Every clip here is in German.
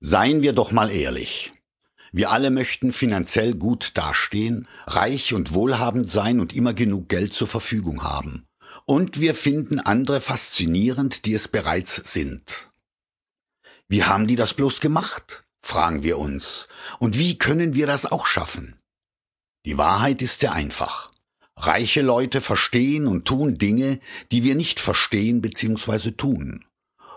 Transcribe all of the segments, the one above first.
Seien wir doch mal ehrlich. Wir alle möchten finanziell gut dastehen, reich und wohlhabend sein und immer genug Geld zur Verfügung haben. Und wir finden andere faszinierend, die es bereits sind. Wie haben die das bloß gemacht? fragen wir uns. Und wie können wir das auch schaffen? Die Wahrheit ist sehr einfach. Reiche Leute verstehen und tun Dinge, die wir nicht verstehen bzw. tun.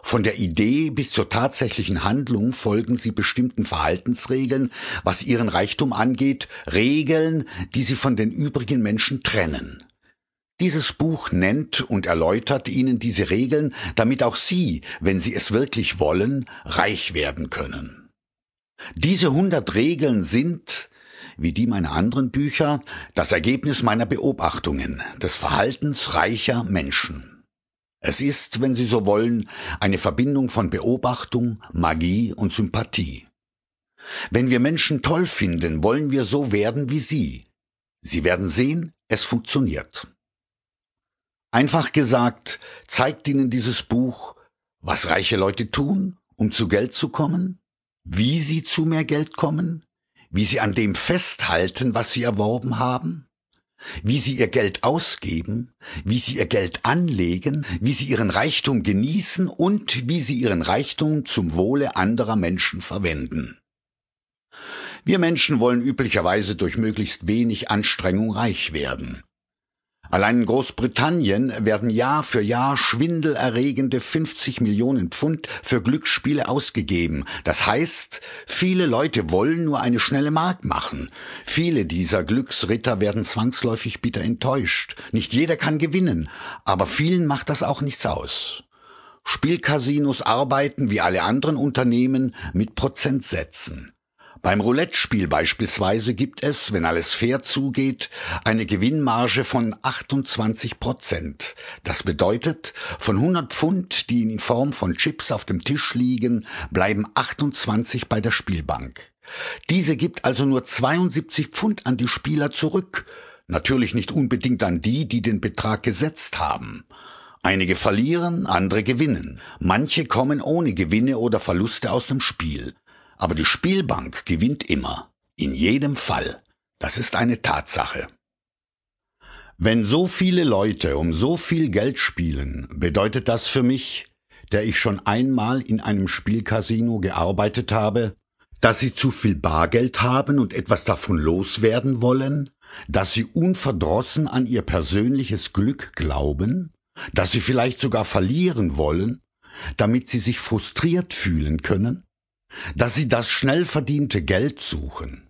Von der Idee bis zur tatsächlichen Handlung folgen sie bestimmten Verhaltensregeln, was ihren Reichtum angeht, Regeln, die sie von den übrigen Menschen trennen. Dieses Buch nennt und erläutert Ihnen diese Regeln, damit auch Sie, wenn Sie es wirklich wollen, reich werden können. Diese hundert Regeln sind, wie die meiner anderen Bücher, das Ergebnis meiner Beobachtungen des Verhaltens reicher Menschen. Es ist, wenn Sie so wollen, eine Verbindung von Beobachtung, Magie und Sympathie. Wenn wir Menschen toll finden, wollen wir so werden wie Sie. Sie werden sehen, es funktioniert. Einfach gesagt, zeigt Ihnen dieses Buch, was reiche Leute tun, um zu Geld zu kommen, wie sie zu mehr Geld kommen, wie sie an dem festhalten, was sie erworben haben, wie sie ihr Geld ausgeben, wie sie ihr Geld anlegen, wie sie ihren Reichtum genießen und wie sie ihren Reichtum zum Wohle anderer Menschen verwenden. Wir Menschen wollen üblicherweise durch möglichst wenig Anstrengung reich werden. Allein in Großbritannien werden Jahr für Jahr schwindelerregende 50 Millionen Pfund für Glücksspiele ausgegeben. Das heißt, viele Leute wollen nur eine schnelle Mark machen. Viele dieser Glücksritter werden zwangsläufig bitter enttäuscht. Nicht jeder kann gewinnen, aber vielen macht das auch nichts aus. Spielcasinos arbeiten wie alle anderen Unternehmen mit Prozentsätzen. Beim Roulette-Spiel beispielsweise gibt es, wenn alles fair zugeht, eine Gewinnmarge von 28 Prozent. Das bedeutet, von 100 Pfund, die in Form von Chips auf dem Tisch liegen, bleiben 28 bei der Spielbank. Diese gibt also nur 72 Pfund an die Spieler zurück. Natürlich nicht unbedingt an die, die den Betrag gesetzt haben. Einige verlieren, andere gewinnen. Manche kommen ohne Gewinne oder Verluste aus dem Spiel. Aber die Spielbank gewinnt immer, in jedem Fall. Das ist eine Tatsache. Wenn so viele Leute um so viel Geld spielen, bedeutet das für mich, der ich schon einmal in einem Spielcasino gearbeitet habe, dass sie zu viel Bargeld haben und etwas davon loswerden wollen, dass sie unverdrossen an ihr persönliches Glück glauben, dass sie vielleicht sogar verlieren wollen, damit sie sich frustriert fühlen können, dass sie das schnell verdiente Geld suchen.